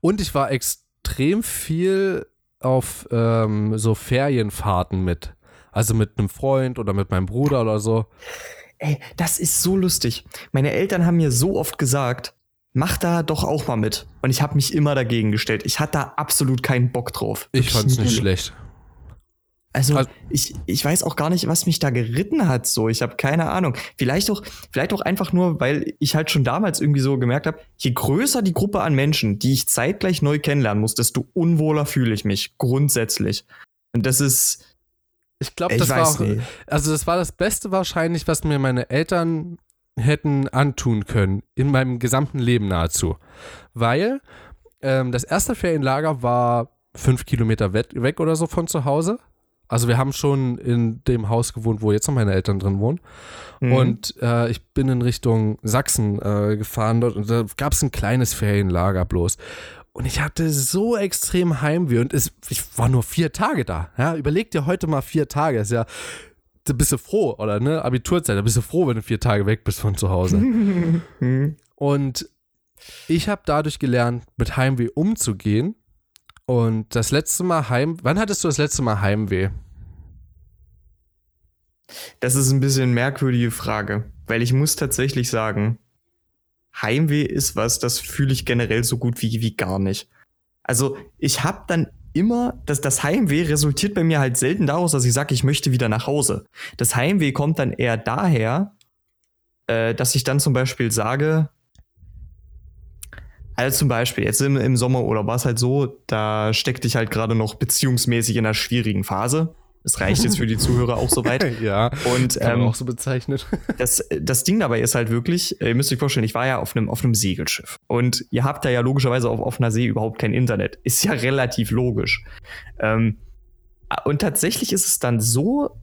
Und ich war extrem viel auf ähm, so Ferienfahrten mit. Also mit einem Freund oder mit meinem Bruder oder so. Ey, das ist so lustig. Meine Eltern haben mir so oft gesagt, mach da doch auch mal mit. Und ich habe mich immer dagegen gestellt. Ich hatte da absolut keinen Bock drauf. Ich fand's nicht schlecht. Also, also ich, ich weiß auch gar nicht, was mich da geritten hat. So, ich habe keine Ahnung. Vielleicht auch, vielleicht auch einfach nur, weil ich halt schon damals irgendwie so gemerkt habe, je größer die Gruppe an Menschen, die ich zeitgleich neu kennenlernen muss, desto unwohler fühle ich mich grundsätzlich. Und das ist. Ich glaube, das war auch, also das war das Beste wahrscheinlich, was mir meine Eltern hätten antun können in meinem gesamten Leben nahezu, weil ähm, das erste Ferienlager war fünf Kilometer weg oder so von zu Hause also wir haben schon in dem Haus gewohnt, wo jetzt noch meine Eltern drin wohnen. Mhm. Und äh, ich bin in Richtung Sachsen äh, gefahren dort und da gab es ein kleines Ferienlager bloß. Und ich hatte so extrem Heimweh und es, ich war nur vier Tage da. Ja, überleg dir heute mal vier Tage. ist ja, da bist du froh, oder ne? Abiturzeit, da bist du froh, wenn du vier Tage weg bist von zu Hause. und ich habe dadurch gelernt, mit Heimweh umzugehen und das letzte Mal Heim. Wann hattest du das letzte Mal Heimweh? Das ist ein bisschen merkwürdige Frage, weil ich muss tatsächlich sagen, Heimweh ist was, das fühle ich generell so gut wie, wie gar nicht. Also ich habe dann immer, dass das Heimweh resultiert bei mir halt selten daraus, dass ich sage, ich möchte wieder nach Hause. Das Heimweh kommt dann eher daher, äh, dass ich dann zum Beispiel sage, also zum Beispiel, jetzt im, im Sommerurlaub war es halt so, da steckte ich halt gerade noch beziehungsmäßig in einer schwierigen Phase. Das reicht jetzt für die Zuhörer auch soweit. ja. Und ähm, auch so bezeichnet. das, das Ding dabei ist halt wirklich, ihr müsst euch vorstellen, ich war ja auf einem auf einem Segelschiff und ihr habt da ja logischerweise auf offener See überhaupt kein Internet. Ist ja relativ logisch. Ähm, und tatsächlich ist es dann so,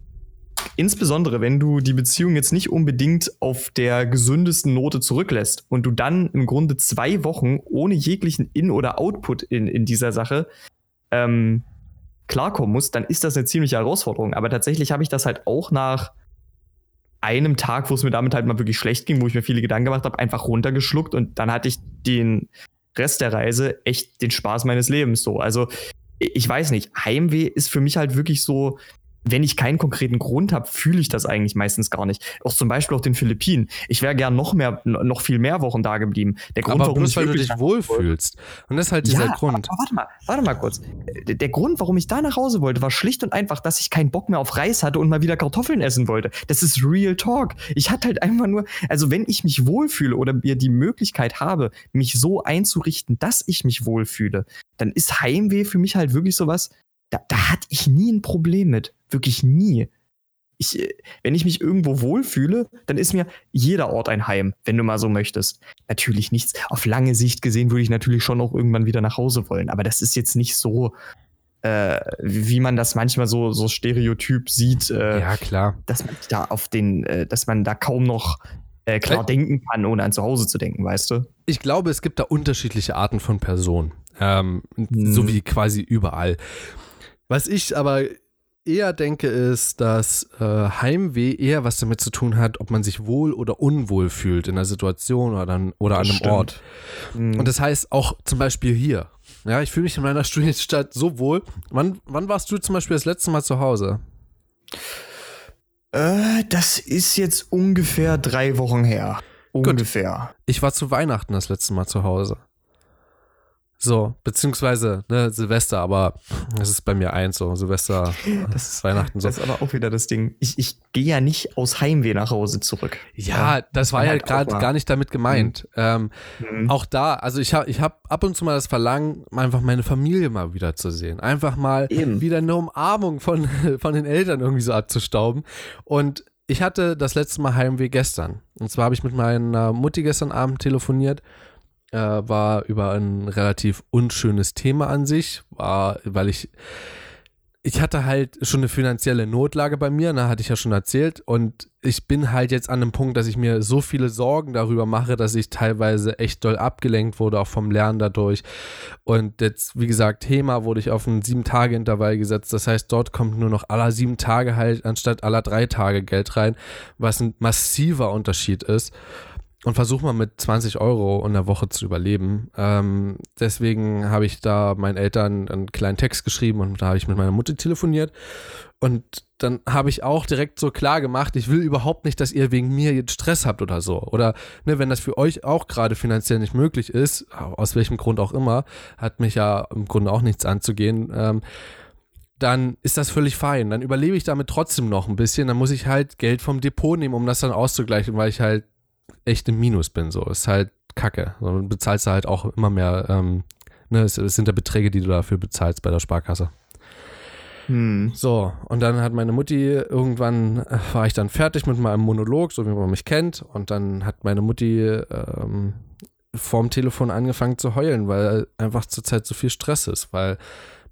insbesondere wenn du die Beziehung jetzt nicht unbedingt auf der gesündesten Note zurücklässt und du dann im Grunde zwei Wochen ohne jeglichen In- oder Output in, in dieser Sache ähm, klarkommen musst, dann ist das eine ziemliche Herausforderung. Aber tatsächlich habe ich das halt auch nach einem Tag, wo es mir damit halt mal wirklich schlecht ging, wo ich mir viele Gedanken gemacht habe, einfach runtergeschluckt und dann hatte ich den Rest der Reise echt den Spaß meines Lebens so. Also ich weiß nicht, Heimweh ist für mich halt wirklich so, wenn ich keinen konkreten Grund habe, fühle ich das eigentlich meistens gar nicht. Auch zum Beispiel auf den Philippinen. Ich wäre gern noch mehr, noch viel mehr Wochen da geblieben. Der Grund, aber warum bloß, ich weil du dich wohlfühlst. Und das ist halt dieser ja, Grund. Aber, warte mal, warte mal kurz. Der Grund, warum ich da nach Hause wollte, war schlicht und einfach, dass ich keinen Bock mehr auf Reis hatte und mal wieder Kartoffeln essen wollte. Das ist Real Talk. Ich hatte halt einfach nur, also wenn ich mich wohlfühle oder mir die Möglichkeit habe, mich so einzurichten, dass ich mich wohlfühle, dann ist Heimweh für mich halt wirklich sowas, da, da hatte ich nie ein Problem mit. Wirklich nie. Ich, äh, wenn ich mich irgendwo wohlfühle, dann ist mir jeder Ort ein Heim, wenn du mal so möchtest. Natürlich nichts. Auf lange Sicht gesehen würde ich natürlich schon auch irgendwann wieder nach Hause wollen. Aber das ist jetzt nicht so, äh, wie man das manchmal so, so stereotyp sieht. Äh, ja, klar. Dass man da auf den, äh, dass man da kaum noch äh, klar Weil, denken kann, ohne an Zuhause zu denken, weißt du? Ich glaube, es gibt da unterschiedliche Arten von Personen. Ähm, hm. So wie quasi überall. Was ich aber eher denke, ist, dass äh, Heimweh eher was damit zu tun hat, ob man sich wohl oder unwohl fühlt in einer Situation oder, dann, oder an einem stimmt. Ort. Mhm. Und das heißt auch zum Beispiel hier. Ja, ich fühle mich in meiner Studienstadt so wohl. Wann, wann warst du zum Beispiel das letzte Mal zu Hause? Äh, das ist jetzt ungefähr drei Wochen her. Ungefähr. Gut. Ich war zu Weihnachten das letzte Mal zu Hause. So, beziehungsweise ne, Silvester, aber es ist bei mir eins so, Silvester, das ist Weihnachten so. Das ist aber auch wieder das Ding. Ich, ich gehe ja nicht aus Heimweh nach Hause zurück. Ja, das, das war ja halt gerade gar nicht damit gemeint. Mhm. Ähm, mhm. Auch da, also ich habe ich hab ab und zu mal das Verlangen, einfach meine Familie mal wieder zu sehen. Einfach mal Eben. wieder eine Umarmung von, von den Eltern irgendwie so abzustauben. Und ich hatte das letzte Mal Heimweh gestern. Und zwar habe ich mit meiner Mutti gestern Abend telefoniert äh, war über ein relativ unschönes Thema an sich, war, weil ich ich hatte halt schon eine finanzielle Notlage bei mir, da ne, hatte ich ja schon erzählt. Und ich bin halt jetzt an einem Punkt, dass ich mir so viele Sorgen darüber mache, dass ich teilweise echt doll abgelenkt wurde, auch vom Lernen dadurch. Und jetzt, wie gesagt, Thema wurde ich auf einen Sieben-Tage-Intervall gesetzt. Das heißt, dort kommt nur noch aller sieben Tage halt anstatt aller drei Tage Geld rein, was ein massiver Unterschied ist. Und versuche mal mit 20 Euro in der Woche zu überleben. Ähm, deswegen habe ich da meinen Eltern einen kleinen Text geschrieben und da habe ich mit meiner Mutter telefoniert. Und dann habe ich auch direkt so klar gemacht, ich will überhaupt nicht, dass ihr wegen mir jetzt Stress habt oder so. Oder ne, wenn das für euch auch gerade finanziell nicht möglich ist, aus welchem Grund auch immer, hat mich ja im Grunde auch nichts anzugehen. Ähm, dann ist das völlig fein. Dann überlebe ich damit trotzdem noch ein bisschen. Dann muss ich halt Geld vom Depot nehmen, um das dann auszugleichen, weil ich halt echt im Minus bin. So ist halt Kacke. Du bezahlst halt auch immer mehr. Ähm, ne, es, es sind ja Beträge, die du dafür bezahlst bei der Sparkasse. Hm. So, und dann hat meine Mutti irgendwann, äh, war ich dann fertig mit meinem Monolog, so wie man mich kennt, und dann hat meine Mutti ähm, vorm Telefon angefangen zu heulen, weil einfach zurzeit so viel Stress ist, weil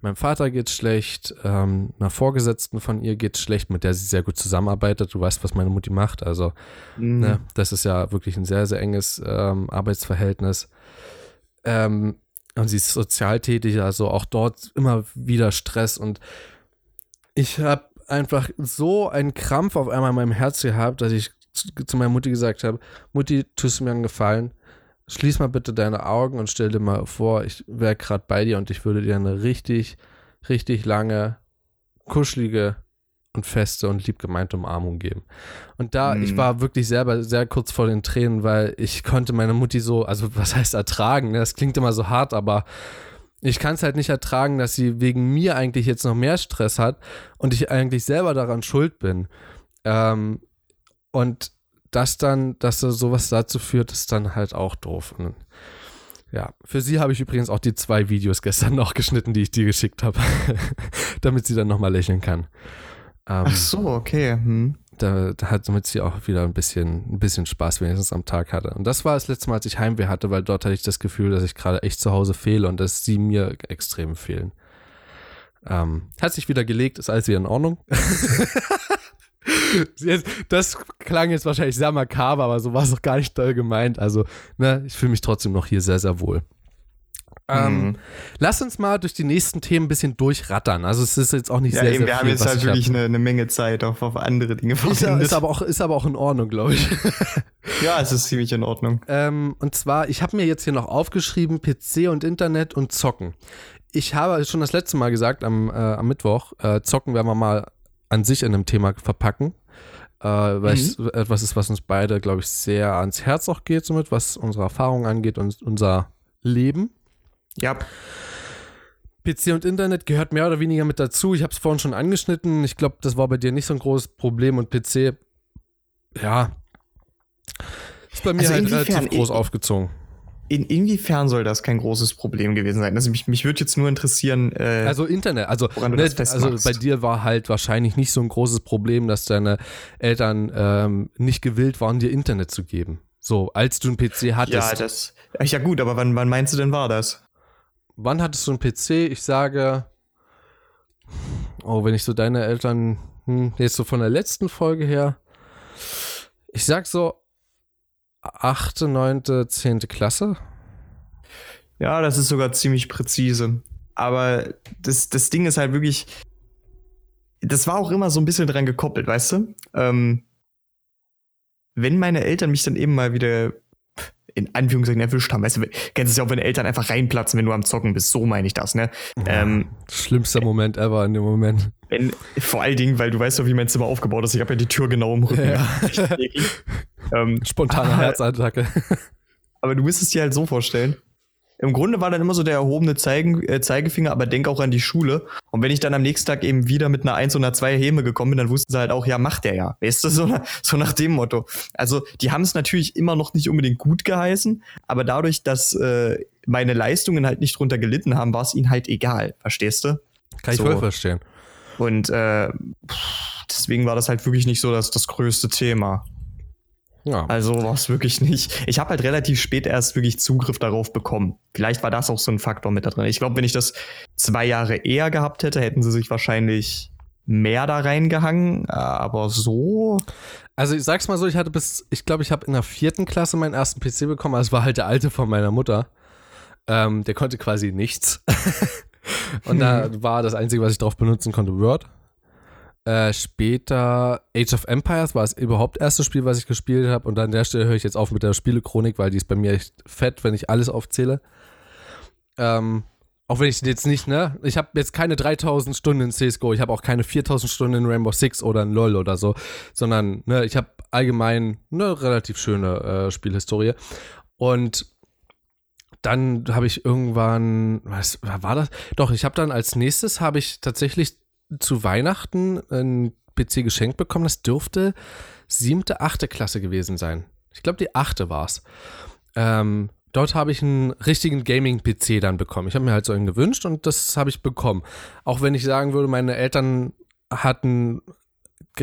meinem Vater geht's schlecht, ähm, einer Vorgesetzten von ihr geht's schlecht, mit der sie sehr gut zusammenarbeitet. Du weißt, was meine Mutti macht. Also, mhm. ne, das ist ja wirklich ein sehr, sehr enges ähm, Arbeitsverhältnis. Ähm, und sie ist sozial tätig, also auch dort immer wieder Stress. Und ich habe einfach so einen Krampf auf einmal in meinem Herz gehabt, dass ich zu, zu meiner Mutti gesagt habe: Mutti, tust du mir einen Gefallen? Schließ mal bitte deine Augen und stell dir mal vor, ich wäre gerade bei dir und ich würde dir eine richtig, richtig lange, kuschelige und feste und lieb gemeinte Umarmung geben. Und da, mhm. ich war wirklich selber sehr kurz vor den Tränen, weil ich konnte meine Mutti so, also was heißt ertragen, ne? das klingt immer so hart, aber ich kann es halt nicht ertragen, dass sie wegen mir eigentlich jetzt noch mehr Stress hat und ich eigentlich selber daran schuld bin. Ähm, und das dann, dass so sowas dazu führt, ist dann halt auch doof. Und ja, für sie habe ich übrigens auch die zwei Videos gestern noch geschnitten, die ich dir geschickt habe, damit sie dann nochmal lächeln kann. Ähm, Ach so, okay. Hm. Da, da hat damit sie auch wieder ein bisschen, ein bisschen Spaß wenigstens am Tag hatte. Und das war das letzte Mal, als ich Heimweh hatte, weil dort hatte ich das Gefühl, dass ich gerade echt zu Hause fehle und dass sie mir extrem fehlen. Ähm, hat sich wieder gelegt, ist alles wieder in Ordnung. das klang jetzt wahrscheinlich sehr makaber, aber so war es doch gar nicht doll gemeint. Also, ne, ich fühle mich trotzdem noch hier sehr, sehr wohl. Ähm, mhm. Lass uns mal durch die nächsten Themen ein bisschen durchrattern. Also es ist jetzt auch nicht ja, sehr, eben, sehr wir viel. Wir haben jetzt halt wirklich eine, eine, Menge Zeit auf, auf andere Dinge ist, ist, aber auch, ist aber auch in Ordnung, glaube ich. ja, es ist ziemlich in Ordnung. Ähm, und zwar, ich habe mir jetzt hier noch aufgeschrieben, PC und Internet und Zocken. Ich habe schon das letzte Mal gesagt, am, äh, am Mittwoch, äh, Zocken werden wir mal an sich in einem Thema verpacken äh, weil mhm. es etwas ist, was uns beide, glaube ich, sehr ans Herz auch geht, somit, was unsere Erfahrungen angeht und unser Leben. Ja. PC und Internet gehört mehr oder weniger mit dazu. Ich habe es vorhin schon angeschnitten. Ich glaube, das war bei dir nicht so ein großes Problem und PC, ja, ist bei mir also halt relativ groß aufgezogen in, inwiefern soll das kein großes Problem gewesen sein? Also mich, mich würde jetzt nur interessieren. Äh, also Internet, also, ne, also bei dir war halt wahrscheinlich nicht so ein großes Problem, dass deine Eltern ähm, nicht gewillt waren, dir Internet zu geben. So, als du einen PC hattest. Ja, das. Ja gut, aber wann, wann meinst du denn war das? Wann hattest du einen PC? Ich sage. Oh, wenn ich so deine Eltern. Hm, jetzt so von der letzten Folge her. Ich sag so achte, neunte, zehnte Klasse. Ja, das ist sogar ziemlich präzise. Aber das, das Ding ist halt wirklich, das war auch immer so ein bisschen dran gekoppelt, weißt du? Ähm, wenn meine Eltern mich dann eben mal wieder in Anführungszeichen erwischt haben. Weißt du, kennst es ja auch, wenn Eltern einfach reinplatzen, wenn du am Zocken bist. So meine ich das, ne? Ja, ähm, schlimmster Moment ever in dem Moment. Wenn, vor allen Dingen, weil du weißt doch, wie mein Zimmer aufgebaut ist. Ich habe ja die Tür genau im Rücken. Ja. ähm, Spontane Herzattacke. Aber du müsstest dir halt so vorstellen, im Grunde war dann immer so der erhobene Zeigen, äh, Zeigefinger, aber denk auch an die Schule. Und wenn ich dann am nächsten Tag eben wieder mit einer 1 oder einer 2 Häme gekommen bin, dann wussten sie halt auch, ja, macht der ja. Weißt du, so, so nach dem Motto. Also, die haben es natürlich immer noch nicht unbedingt gut geheißen, aber dadurch, dass äh, meine Leistungen halt nicht drunter gelitten haben, war es ihnen halt egal. Verstehst du? Kann ich voll verstehen. Und äh, deswegen war das halt wirklich nicht so das, das größte Thema. Ja. Also war es wirklich nicht. Ich habe halt relativ spät erst wirklich Zugriff darauf bekommen. Vielleicht war das auch so ein Faktor mit da drin. Ich glaube, wenn ich das zwei Jahre eher gehabt hätte, hätten sie sich wahrscheinlich mehr da reingehangen. Aber so. Also ich sag's mal so, ich hatte bis, ich glaube, ich habe in der vierten Klasse meinen ersten PC bekommen. Also es war halt der alte von meiner Mutter. Ähm, der konnte quasi nichts. Und da war das Einzige, was ich drauf benutzen konnte, Word. Äh, später Age of Empires war es überhaupt erste Spiel, was ich gespielt habe. Und an der Stelle höre ich jetzt auf mit der Spielechronik, weil die ist bei mir echt fett, wenn ich alles aufzähle. Ähm, auch wenn ich jetzt nicht, ne? Ich habe jetzt keine 3000 Stunden in CSGO, ich habe auch keine 4000 Stunden in Rainbow Six oder in LoL oder so, sondern, ne, ich habe allgemein eine relativ schöne äh, Spielhistorie. Und dann habe ich irgendwann, was war das? Doch, ich habe dann als nächstes habe ich tatsächlich zu Weihnachten ein PC geschenkt bekommen. Das dürfte siebte, achte Klasse gewesen sein. Ich glaube, die achte war es. Ähm, dort habe ich einen richtigen Gaming-PC dann bekommen. Ich habe mir halt so einen gewünscht und das habe ich bekommen. Auch wenn ich sagen würde, meine Eltern hatten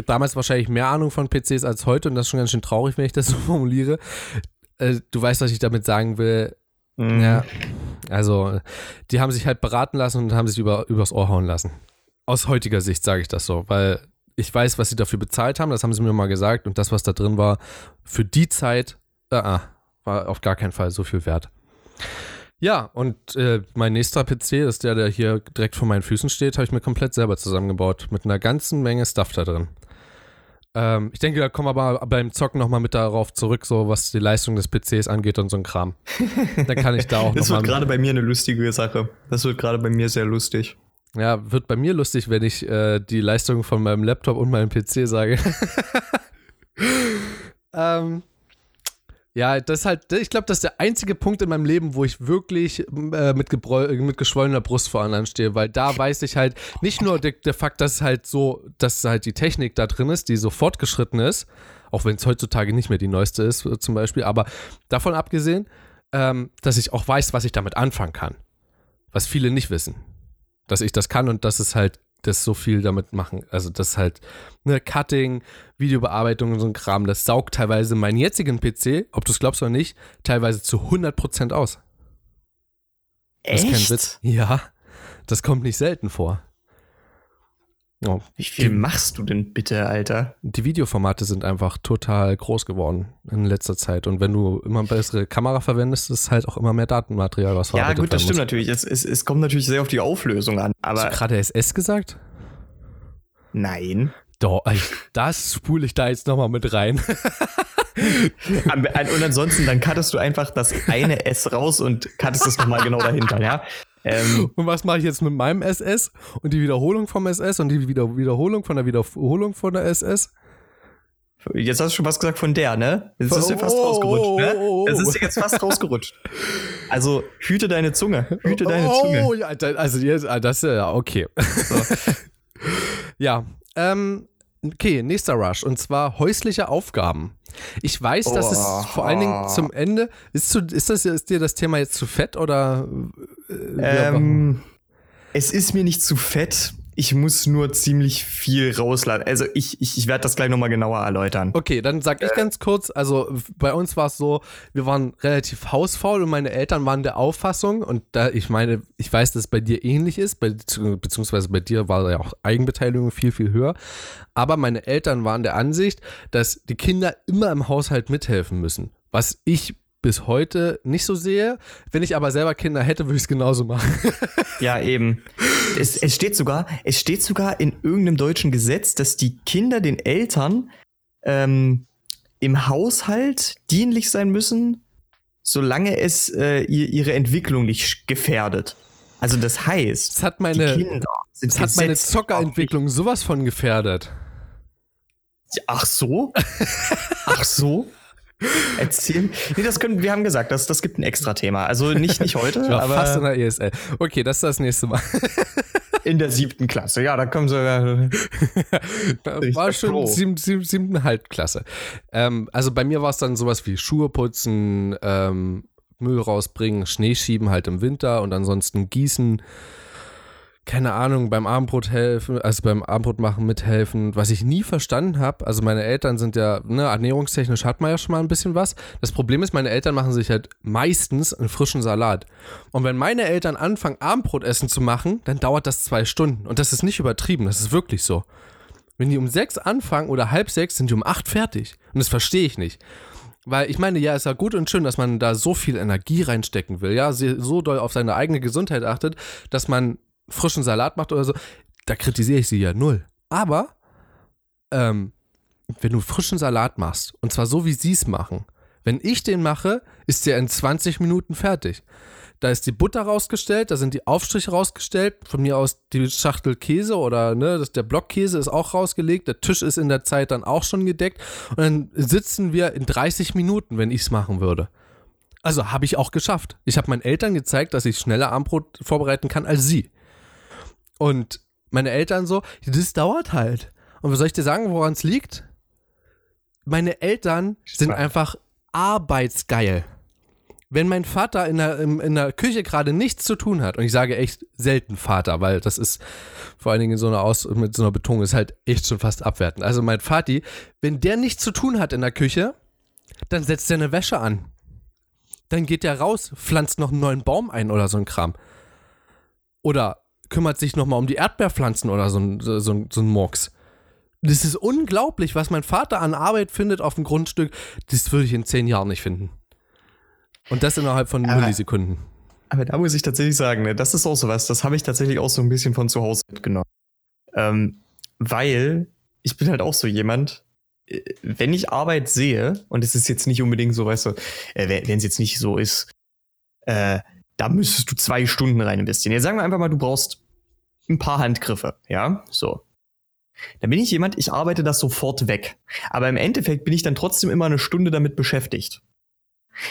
damals wahrscheinlich mehr Ahnung von PCs als heute und das ist schon ganz schön traurig, wenn ich das so formuliere. Äh, du weißt, was ich damit sagen will. Mhm. Ja, also die haben sich halt beraten lassen und haben sich über, übers Ohr hauen lassen. Aus heutiger Sicht sage ich das so, weil ich weiß, was sie dafür bezahlt haben, das haben sie mir mal gesagt und das, was da drin war, für die Zeit, äh, äh war auf gar keinen Fall so viel wert. Ja, und äh, mein nächster PC, ist der, der hier direkt vor meinen Füßen steht, habe ich mir komplett selber zusammengebaut. Mit einer ganzen Menge Stuff da drin. Ähm, ich denke, da kommen wir aber beim Zocken nochmal mit darauf zurück, so was die Leistung des PCs angeht und so ein Kram. Dann kann ich da auch Das wird gerade bei mir eine lustige Sache. Das wird gerade bei mir sehr lustig. Ja, wird bei mir lustig, wenn ich äh, die Leistung von meinem Laptop und meinem PC sage. ähm, ja, das ist halt, ich glaube, das ist der einzige Punkt in meinem Leben, wo ich wirklich äh, mit, mit geschwollener Brust vor anderen stehe, weil da weiß ich halt nicht nur der, der Fakt, dass halt so, dass halt die Technik da drin ist, die so fortgeschritten ist, auch wenn es heutzutage nicht mehr die neueste ist, äh, zum Beispiel, aber davon abgesehen, ähm, dass ich auch weiß, was ich damit anfangen kann. Was viele nicht wissen dass ich das kann und dass es halt das so viel damit machen. Also das halt ne Cutting, Videobearbeitung und so ein Kram, das saugt teilweise meinen jetzigen PC, ob du es glaubst oder nicht, teilweise zu 100% aus. Echt? Das ist kein Witz. Ja, das kommt nicht selten vor. Oh. Wie viel die, machst du denn bitte, Alter? Die Videoformate sind einfach total groß geworden in letzter Zeit. Und wenn du immer bessere Kamera verwendest, ist halt auch immer mehr Datenmaterial, was Ja, gut, das stimmt muss. natürlich. Es, es, es kommt natürlich sehr auf die Auflösung an. Aber Hast du gerade SS gesagt? Nein. Doch, das spule ich da jetzt nochmal mit rein. und ansonsten, dann cuttest du einfach das eine S raus und cuttest es nochmal genau dahinter, ja? Ähm, und was mache ich jetzt mit meinem SS und die Wiederholung vom SS und die Wieder Wiederholung von der Wiederholung von der SS? Jetzt hast du schon was gesagt von der, ne? Jetzt ist dir fast oh, rausgerutscht, ne? Oh, oh, oh. Es ist dir jetzt fast rausgerutscht. Also hüte deine Zunge, hüte deine Zunge. Oh, ja, also jetzt, ah, das ist ja okay. So. ja, ähm, okay, nächster Rush und zwar häusliche Aufgaben. Ich weiß, oh. dass es vor allen Dingen zum Ende ist. Zu, ist das ist dir das Thema jetzt zu fett oder? Äh, ähm, es ist mir nicht zu fett. Ich muss nur ziemlich viel rausladen. Also ich, ich, ich werde das gleich nochmal genauer erläutern. Okay, dann sag ich äh. ganz kurz, also bei uns war es so, wir waren relativ hausfaul und meine Eltern waren der Auffassung, und da, ich meine, ich weiß, dass es bei dir ähnlich ist, bei, beziehungsweise bei dir war ja auch Eigenbeteiligung viel, viel höher. Aber meine Eltern waren der Ansicht, dass die Kinder immer im Haushalt mithelfen müssen. Was ich bis heute nicht so sehe. Wenn ich aber selber Kinder hätte, würde ich es genauso machen. ja, eben. Es, es, steht sogar, es steht sogar in irgendeinem deutschen Gesetz, dass die Kinder den Eltern ähm, im Haushalt dienlich sein müssen, solange es äh, ihre Entwicklung nicht gefährdet. Also das heißt, das hat meine, das hat meine Zockerentwicklung sowas von gefährdet. Ach so? Ach so? Erzählen. Nee, das können, wir haben gesagt, das, das gibt ein extra Thema. Also nicht, nicht heute, ich war aber. Fast in der ESL. Okay, das ist das nächste Mal. in der siebten Klasse, ja, da kommen sie. da war schon sieben, sieben, siebten Halbklasse. Ähm, also bei mir war es dann sowas wie Schuhe putzen, ähm, Müll rausbringen, Schnee schieben halt im Winter und ansonsten gießen keine Ahnung, beim Abendbrot helfen, also beim Abendbrot machen mithelfen, was ich nie verstanden habe. Also meine Eltern sind ja, ne, ernährungstechnisch hat man ja schon mal ein bisschen was. Das Problem ist, meine Eltern machen sich halt meistens einen frischen Salat. Und wenn meine Eltern anfangen, Abendbrotessen zu machen, dann dauert das zwei Stunden. Und das ist nicht übertrieben, das ist wirklich so. Wenn die um sechs anfangen oder halb sechs, sind die um acht fertig. Und das verstehe ich nicht. Weil ich meine, ja, ist ja gut und schön, dass man da so viel Energie reinstecken will, ja, so doll auf seine eigene Gesundheit achtet, dass man frischen Salat macht oder so, da kritisiere ich sie ja null. Aber ähm, wenn du frischen Salat machst, und zwar so, wie sie es machen, wenn ich den mache, ist der in 20 Minuten fertig. Da ist die Butter rausgestellt, da sind die Aufstriche rausgestellt, von mir aus die Schachtel Käse oder ne, das, der Blockkäse ist auch rausgelegt, der Tisch ist in der Zeit dann auch schon gedeckt und dann sitzen wir in 30 Minuten, wenn ich es machen würde. Also habe ich auch geschafft. Ich habe meinen Eltern gezeigt, dass ich schneller Armbrot vorbereiten kann als sie. Und meine Eltern so, das dauert halt. Und was soll ich dir sagen, woran es liegt? Meine Eltern sind einfach arbeitsgeil. Wenn mein Vater in der, in, der Küche gerade nichts zu tun hat, und ich sage echt selten Vater, weil das ist vor allen Dingen so einer Aus, mit so einer Betonung ist halt echt schon fast abwertend. Also mein Vati, wenn der nichts zu tun hat in der Küche, dann setzt er eine Wäsche an. Dann geht er raus, pflanzt noch einen neuen Baum ein oder so ein Kram. Oder kümmert sich nochmal um die Erdbeerpflanzen oder so ein, so, so, so ein Murks. Das ist unglaublich, was mein Vater an Arbeit findet auf dem Grundstück. Das würde ich in zehn Jahren nicht finden. Und das innerhalb von aber, Millisekunden. Aber da muss ich tatsächlich sagen, ne, das ist auch so was, das habe ich tatsächlich auch so ein bisschen von zu Hause mitgenommen. Ähm, weil ich bin halt auch so jemand, äh, wenn ich Arbeit sehe, und es ist jetzt nicht unbedingt so, weißt du, äh, wenn es jetzt nicht so ist, äh, da müsstest du zwei Stunden rein investieren. Jetzt sagen wir einfach mal, du brauchst ein paar Handgriffe, ja, so. Dann bin ich jemand, ich arbeite das sofort weg. Aber im Endeffekt bin ich dann trotzdem immer eine Stunde damit beschäftigt.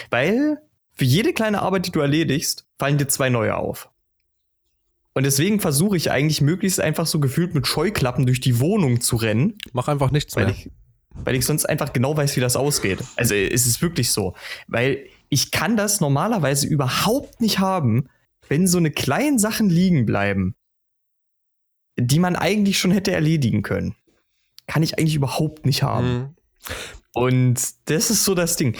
Weil für jede kleine Arbeit, die du erledigst, fallen dir zwei neue auf. Und deswegen versuche ich eigentlich möglichst einfach so gefühlt mit Scheuklappen durch die Wohnung zu rennen. Mach einfach nichts weil mehr. Ich, weil ich sonst einfach genau weiß, wie das ausgeht. Also es ist wirklich so. Weil ich kann das normalerweise überhaupt nicht haben, wenn so eine kleinen Sachen liegen bleiben die man eigentlich schon hätte erledigen können. Kann ich eigentlich überhaupt nicht haben. Mhm. Und das ist so das Ding.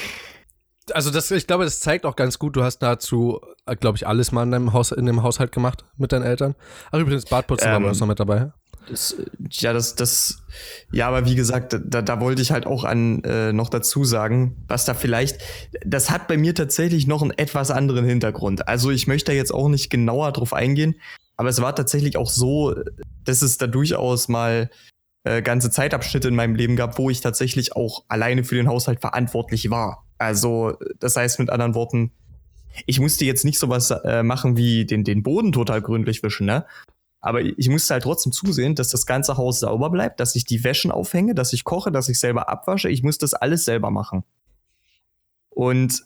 Also das, ich glaube, das zeigt auch ganz gut, du hast dazu, äh, glaube ich, alles mal in deinem Haus, in dem Haushalt gemacht mit deinen Eltern. Ach, übrigens, Badputzen ähm, war das noch mit dabei. Das, ja, das, das, ja, aber wie gesagt, da, da wollte ich halt auch an äh, noch dazu sagen, was da vielleicht, das hat bei mir tatsächlich noch einen etwas anderen Hintergrund. Also ich möchte da jetzt auch nicht genauer drauf eingehen, aber es war tatsächlich auch so, dass es da durchaus mal äh, ganze Zeitabschnitte in meinem Leben gab, wo ich tatsächlich auch alleine für den Haushalt verantwortlich war. Also, das heißt mit anderen Worten, ich musste jetzt nicht sowas äh, machen wie den, den Boden total gründlich wischen, ne? Aber ich musste halt trotzdem zusehen, dass das ganze Haus sauber bleibt, dass ich die Wäschen aufhänge, dass ich koche, dass ich selber abwasche. Ich muss das alles selber machen. Und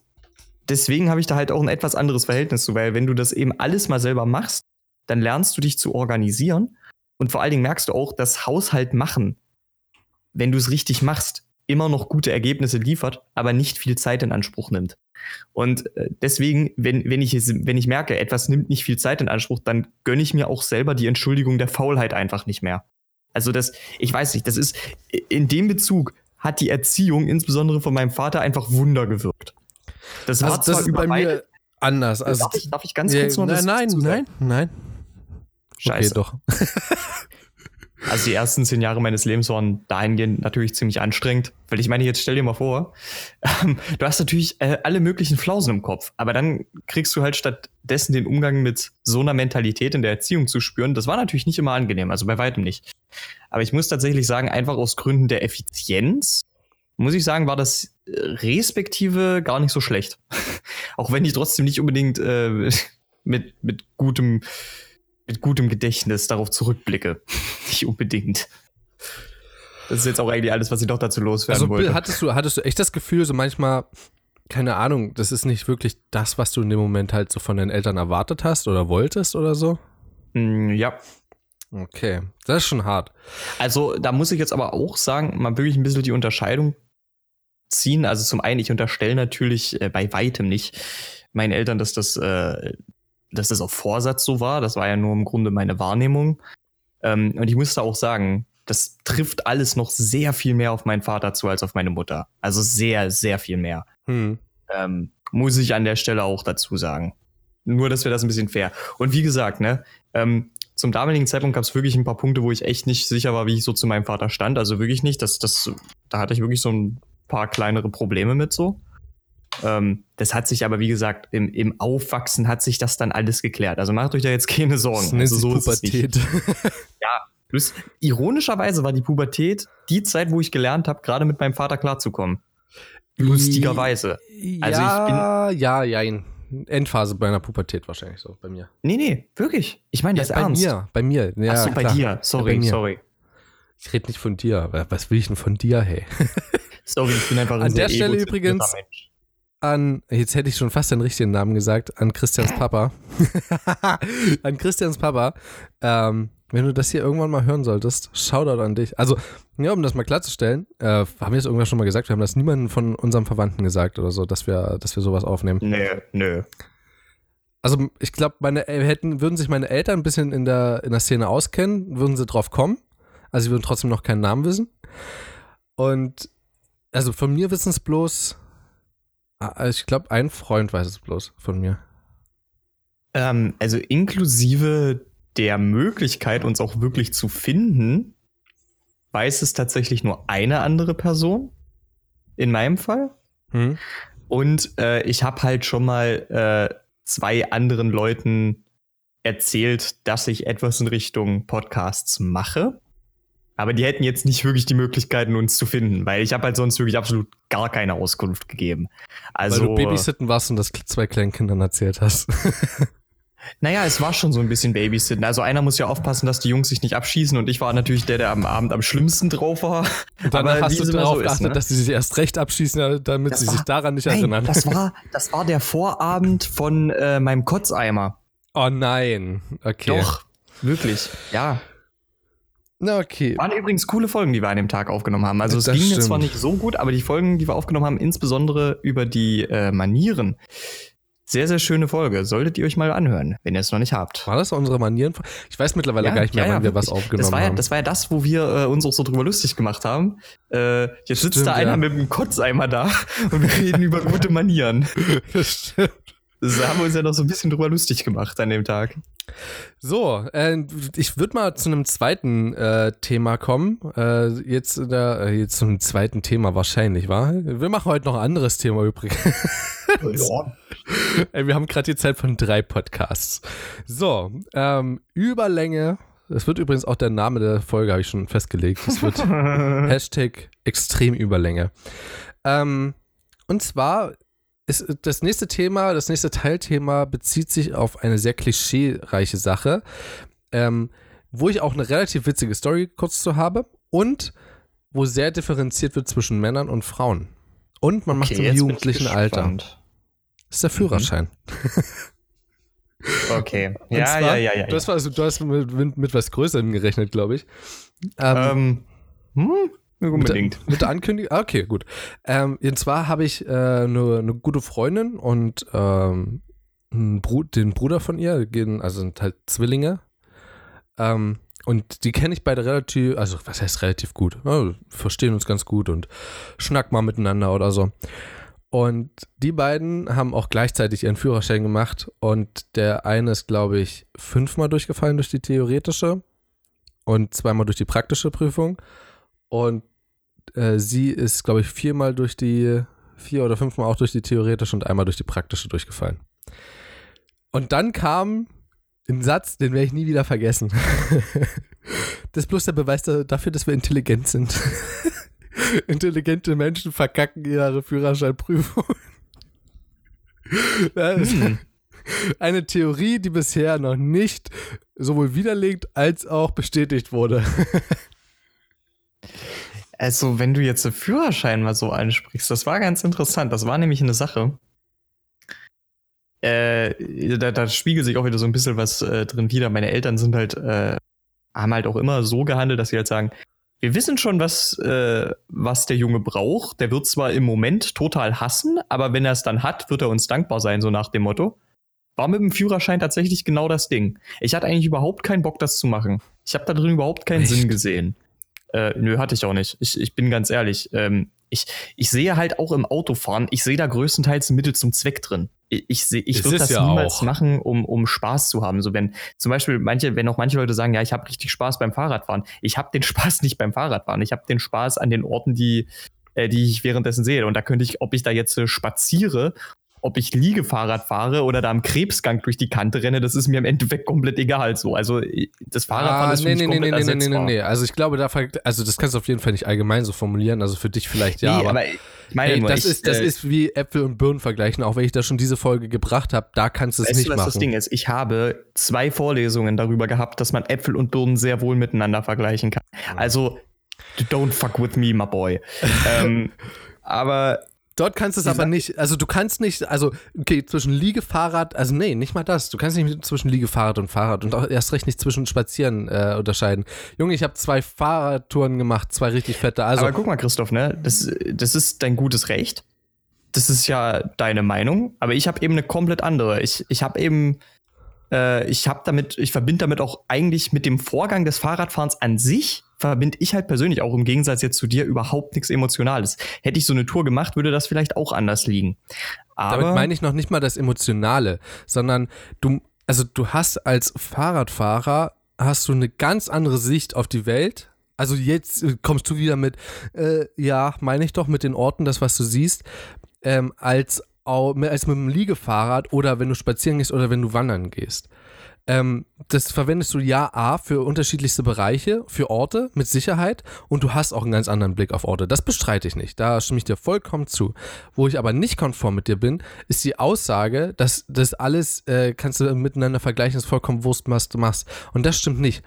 deswegen habe ich da halt auch ein etwas anderes Verhältnis zu, weil wenn du das eben alles mal selber machst, dann lernst du dich zu organisieren und vor allen Dingen merkst du auch, dass Haushalt machen, wenn du es richtig machst, immer noch gute Ergebnisse liefert, aber nicht viel Zeit in Anspruch nimmt. Und äh, deswegen, wenn, wenn, ich, wenn ich merke, etwas nimmt nicht viel Zeit in Anspruch, dann gönne ich mir auch selber die Entschuldigung der Faulheit einfach nicht mehr. Also das, ich weiß nicht, das ist, in dem Bezug hat die Erziehung, insbesondere von meinem Vater, einfach Wunder gewirkt. Das war also das zwar über bei mir anders. Also darf, ich, darf ich ganz kurz noch Nein, nein, nein, nein. Scheiße. Okay, doch. also die ersten zehn Jahre meines Lebens waren dahingehend natürlich ziemlich anstrengend, weil ich meine, jetzt stell dir mal vor, ähm, du hast natürlich äh, alle möglichen Flausen im Kopf, aber dann kriegst du halt stattdessen den Umgang mit so einer Mentalität in der Erziehung zu spüren. Das war natürlich nicht immer angenehm, also bei weitem nicht. Aber ich muss tatsächlich sagen, einfach aus Gründen der Effizienz, muss ich sagen, war das äh, respektive gar nicht so schlecht. Auch wenn ich trotzdem nicht unbedingt äh, mit, mit gutem mit gutem Gedächtnis darauf zurückblicke. Nicht unbedingt. Das ist jetzt auch eigentlich alles, was ich doch dazu loswerden also, wollte. Hattest du, hattest du echt das Gefühl, so manchmal, keine Ahnung, das ist nicht wirklich das, was du in dem Moment halt so von deinen Eltern erwartet hast oder wolltest oder so? Mm, ja. Okay, das ist schon hart. Also, da muss ich jetzt aber auch sagen, man wirklich ein bisschen die Unterscheidung ziehen. Also, zum einen, ich unterstelle natürlich äh, bei weitem nicht meinen Eltern, dass das äh, dass das auf Vorsatz so war. Das war ja nur im Grunde meine Wahrnehmung. Ähm, und ich musste auch sagen, das trifft alles noch sehr viel mehr auf meinen Vater zu als auf meine Mutter. Also sehr, sehr viel mehr. Hm. Ähm, muss ich an der Stelle auch dazu sagen. Nur, dass wir das ein bisschen fair. Und wie gesagt, ne, ähm, zum damaligen Zeitpunkt gab es wirklich ein paar Punkte, wo ich echt nicht sicher war, wie ich so zu meinem Vater stand. Also wirklich nicht. Das, das, da hatte ich wirklich so ein paar kleinere Probleme mit so. Ähm, das hat sich aber, wie gesagt, im, im Aufwachsen hat sich das dann alles geklärt. Also macht euch da jetzt keine Sorgen. Das also so Pubertät. ja, Ironischerweise war die Pubertät die Zeit, wo ich gelernt habe, gerade mit meinem Vater klarzukommen. Lustigerweise. Also ja, ich bin, ja, ja, Endphase bei einer Pubertät wahrscheinlich so bei mir. Nee, nee, wirklich. Ich meine das ja, bei ernst. Mir, bei mir, ja, Achso, bei dir. Sorry, ja, bei sorry. Ich rede nicht von dir. Was will ich denn von dir, hey? Sorry, ich bin einfach ein An der Stelle übrigens an, jetzt hätte ich schon fast den richtigen Namen gesagt, an Christians Papa. an Christians Papa. Ähm, wenn du das hier irgendwann mal hören solltest, Shoutout an dich. Also, ja, um das mal klarzustellen, äh, haben wir es irgendwann schon mal gesagt, wir haben das niemandem von unserem Verwandten gesagt oder so, dass wir, dass wir sowas aufnehmen. Nö, nö. Also, ich glaube, meine äh, hätten, würden sich meine Eltern ein bisschen in der, in der Szene auskennen, würden sie drauf kommen. Also, sie würden trotzdem noch keinen Namen wissen. Und also von mir wissen es bloß, ah, ich glaube, ein Freund weiß es bloß von mir. Ähm, also inklusive der Möglichkeit, uns auch wirklich zu finden, weiß es tatsächlich nur eine andere Person. In meinem Fall. Hm. Und äh, ich habe halt schon mal äh, zwei anderen Leuten erzählt, dass ich etwas in Richtung Podcasts mache. Aber die hätten jetzt nicht wirklich die Möglichkeiten, uns zu finden, weil ich habe halt sonst wirklich absolut gar keine Auskunft gegeben. Also, weil du Babysitten warst und das zwei kleinen Kindern erzählt hast. Naja, es war schon so ein bisschen Babysitten. Also einer muss ja aufpassen, dass die Jungs sich nicht abschießen und ich war natürlich der, der am Abend am schlimmsten drauf war. Und dann hast du darauf so geachtet, ne? dass sie sich erst recht abschießen, damit das sie war, sich daran nicht nein, erinnern. Das war, das war der Vorabend von äh, meinem Kotzeimer. Oh nein, okay. Doch, wirklich, ja. Okay. Waren übrigens coole Folgen, die wir an dem Tag aufgenommen haben. Also es das ging stimmt. mir zwar nicht so gut, aber die Folgen, die wir aufgenommen haben, insbesondere über die äh, Manieren, sehr, sehr schöne Folge. Solltet ihr euch mal anhören, wenn ihr es noch nicht habt. War das unsere Manieren? Ich weiß mittlerweile ja, gar nicht mehr, ja, ja, wann wir was aufgenommen das war ja, haben. Das war ja das, wo wir äh, uns auch so drüber lustig gemacht haben. Äh, jetzt stimmt, sitzt da einer mit einem Kotzeimer da und wir reden über gute Manieren. Das stimmt. Da haben wir uns ja noch so ein bisschen drüber lustig gemacht an dem Tag. So, äh, ich würde mal zu einem zweiten äh, Thema kommen. Äh, jetzt, äh, jetzt zum zweiten Thema wahrscheinlich, wa? Wir machen heute noch ein anderes Thema übrigens. Ja. Ey, wir haben gerade die Zeit von drei Podcasts. So, ähm, Überlänge. Das wird übrigens auch der Name der Folge, habe ich schon festgelegt. Das wird Hashtag Extremüberlänge. Ähm, und zwar ist das nächste Thema, das nächste Teilthema bezieht sich auf eine sehr klischeereiche Sache, ähm, wo ich auch eine relativ witzige Story kurz zu habe und wo sehr differenziert wird zwischen Männern und Frauen. Und man macht es im jugendlichen Alter. Das ist der Führerschein. Mhm. Okay. ja, zwar, ja, ja, ja, Du hast, also, du hast mit, mit, mit was Größerem gerechnet, glaube ich. Ähm, ähm, hm? Unbedingt. Mit, mit der Ankündigung? Ah, okay, gut. Ähm, und zwar habe ich äh, eine, eine gute Freundin und ähm, Bru den Bruder von ihr, also sind halt Zwillinge. Ähm, und die kenne ich beide relativ, also was heißt relativ gut? Ja, verstehen uns ganz gut und schnacken mal miteinander oder so. Und die beiden haben auch gleichzeitig ihren Führerschein gemacht und der eine ist, glaube ich, fünfmal durchgefallen durch die theoretische und zweimal durch die praktische Prüfung. Und äh, sie ist, glaube ich, viermal durch die, vier oder fünfmal auch durch die theoretische und einmal durch die praktische durchgefallen. Und dann kam ein Satz, den werde ich nie wieder vergessen. das ist bloß der Beweis dafür, dass wir intelligent sind. Intelligente Menschen verkacken ihre Führerscheinprüfung. Hm. Eine Theorie, die bisher noch nicht sowohl widerlegt als auch bestätigt wurde. Also, wenn du jetzt den Führerschein mal so ansprichst, das war ganz interessant. Das war nämlich eine Sache. Äh, da, da, spiegelt sich auch wieder so ein bisschen was äh, drin wieder. Meine Eltern sind halt, äh, haben halt auch immer so gehandelt, dass sie halt sagen, wir wissen schon, was, äh, was der Junge braucht. Der wird zwar im Moment total hassen, aber wenn er es dann hat, wird er uns dankbar sein, so nach dem Motto. War mit dem Führerschein tatsächlich genau das Ding. Ich hatte eigentlich überhaupt keinen Bock, das zu machen. Ich habe da drin überhaupt keinen Echt? Sinn gesehen. Äh, nö, hatte ich auch nicht. Ich, ich bin ganz ehrlich. Ähm, ich, ich sehe halt auch im Autofahren, ich sehe da größtenteils ein Mittel zum Zweck drin. Ich, ich, seh, ich würde das ja niemals auch. machen, um, um Spaß zu haben. So wenn zum Beispiel manche, wenn auch manche Leute sagen, ja, ich habe richtig Spaß beim Fahrradfahren. Ich habe den Spaß nicht beim Fahrradfahren. Ich habe den Spaß an den Orten, die, äh, die ich währenddessen sehe. Und da könnte ich, ob ich da jetzt äh, spaziere ob ich Liegefahrrad fahre oder da am Krebsgang durch die Kante renne, das ist mir im Endeffekt komplett egal so. Also das Fahrradfahren ah, ist für nee, mich nee, komplett nee, nee, nee, nee, nee. Also ich glaube, da also das kannst du auf jeden Fall nicht allgemein so formulieren. Also für dich vielleicht ja, nee, aber, aber ich meine, ey, das, ich, ist, das äh, ist wie Äpfel und Birnen vergleichen. Auch wenn ich da schon diese Folge gebracht habe, da kannst du es nicht du, was machen. Das Ding ist, ich habe zwei Vorlesungen darüber gehabt, dass man Äpfel und Birnen sehr wohl miteinander vergleichen kann. Also don't fuck with me, my boy. ähm, aber Dort kannst du es aber nicht, also du kannst nicht, also okay, zwischen Liegefahrrad, also nee, nicht mal das. Du kannst nicht zwischen Liegefahrrad und Fahrrad und auch erst recht nicht zwischen Spazieren äh, unterscheiden. Junge, ich habe zwei Fahrradtouren gemacht, zwei richtig fette. Also, aber guck mal, Christoph, ne, das, das ist dein gutes Recht. Das ist ja deine Meinung, aber ich habe eben eine komplett andere. Ich, ich habe eben, äh, ich habe damit, ich verbinde damit auch eigentlich mit dem Vorgang des Fahrradfahrens an sich verbinde ich halt persönlich auch im Gegensatz jetzt zu dir überhaupt nichts Emotionales. Hätte ich so eine Tour gemacht, würde das vielleicht auch anders liegen. Aber Damit meine ich noch nicht mal das Emotionale, sondern du, also du hast als Fahrradfahrer hast du eine ganz andere Sicht auf die Welt. Also jetzt kommst du wieder mit, äh, ja, meine ich doch mit den Orten, das was du siehst, ähm, als, als mit dem Liegefahrrad oder wenn du spazieren gehst oder wenn du wandern gehst. Ähm, das verwendest du ja A für unterschiedlichste Bereiche, für Orte mit Sicherheit und du hast auch einen ganz anderen Blick auf Orte. Das bestreite ich nicht. Da stimme ich dir vollkommen zu. Wo ich aber nicht konform mit dir bin, ist die Aussage, dass das alles äh, kannst du miteinander vergleichen, ist vollkommen Wurst, was machst. Und das stimmt nicht.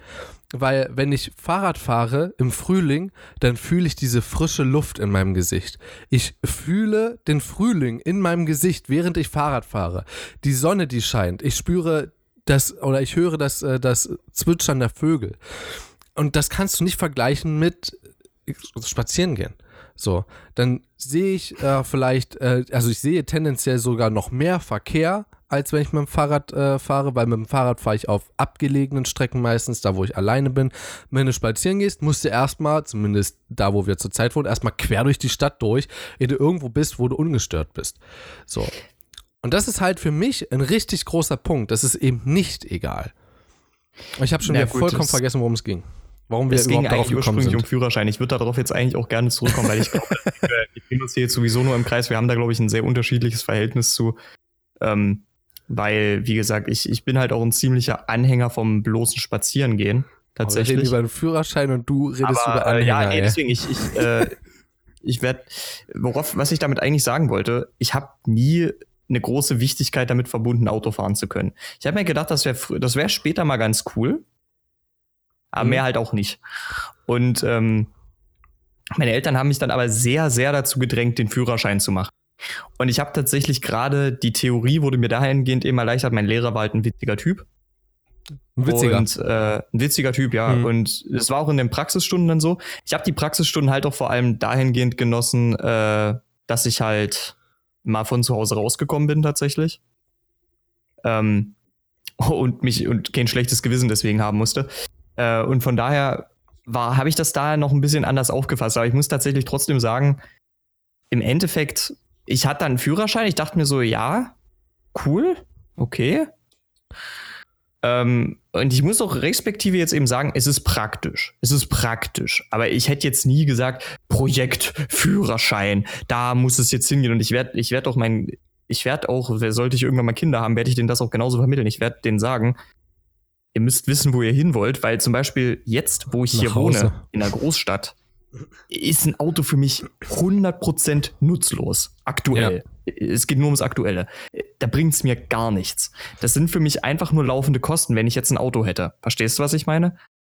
Weil wenn ich Fahrrad fahre im Frühling, dann fühle ich diese frische Luft in meinem Gesicht. Ich fühle den Frühling in meinem Gesicht, während ich Fahrrad fahre. Die Sonne, die scheint. Ich spüre das, oder ich höre das, äh, das Zwitschern der Vögel. Und das kannst du nicht vergleichen mit äh, spazieren gehen. So, dann sehe ich äh, vielleicht, äh, also ich sehe tendenziell sogar noch mehr Verkehr, als wenn ich mit dem Fahrrad äh, fahre, weil mit dem Fahrrad fahre ich auf abgelegenen Strecken meistens, da wo ich alleine bin. Wenn du spazieren gehst, musst du erstmal, zumindest da wo wir zurzeit wohnen, erstmal quer durch die Stadt durch, ehe du irgendwo bist, wo du ungestört bist. So. Und das ist halt für mich ein richtig großer Punkt. Das ist eben nicht egal. Ich habe schon ja, wieder gut, vollkommen vergessen, worum es ging. Warum wir es ging eigentlich ursprünglich um Führerschein. Ich würde darauf jetzt eigentlich auch gerne zurückkommen, weil ich glaube, wir gehen uns hier jetzt sowieso nur im Kreis. Wir haben da, glaube ich, ein sehr unterschiedliches Verhältnis zu. Ähm, weil, wie gesagt, ich, ich bin halt auch ein ziemlicher Anhänger vom bloßen Spazierengehen. Tatsächlich. wir reden über einen Führerschein und du redest Aber, über Anhänger. ja, ey, deswegen, ich, ich, äh, ich werde, worauf, was ich damit eigentlich sagen wollte, ich habe nie eine große Wichtigkeit damit verbunden, Auto fahren zu können. Ich habe mir gedacht, das wäre das wär später mal ganz cool, aber mhm. mehr halt auch nicht. Und ähm, meine Eltern haben mich dann aber sehr, sehr dazu gedrängt, den Führerschein zu machen. Und ich habe tatsächlich gerade die Theorie wurde mir dahingehend eben erleichtert. Mein Lehrer war halt ein witziger Typ. Ein witziger. Und, äh, ein witziger Typ, ja. Mhm. Und es war auch in den Praxisstunden dann so. Ich habe die Praxisstunden halt auch vor allem dahingehend genossen, äh, dass ich halt mal von zu Hause rausgekommen bin tatsächlich. Ähm, und mich und kein schlechtes Gewissen deswegen haben musste. Äh, und von daher war, habe ich das da noch ein bisschen anders aufgefasst. Aber ich muss tatsächlich trotzdem sagen, im Endeffekt, ich hatte einen Führerschein, ich dachte mir so, ja, cool, okay. Ähm, und ich muss auch respektive jetzt eben sagen, es ist praktisch. Es ist praktisch. Aber ich hätte jetzt nie gesagt, Projekt, Führerschein, da muss es jetzt hingehen. Und ich werde, ich werde auch mein, ich werde auch, sollte ich irgendwann mal Kinder haben, werde ich denen das auch genauso vermitteln. Ich werde denen sagen, ihr müsst wissen, wo ihr hin wollt, weil zum Beispiel jetzt, wo ich Nach hier Hause. wohne, in der Großstadt, ist ein Auto für mich 100% nutzlos. Aktuell. Ja. Es geht nur ums Aktuelle. Da bringt es mir gar nichts. Das sind für mich einfach nur laufende Kosten, wenn ich jetzt ein Auto hätte. Verstehst du, was ich meine?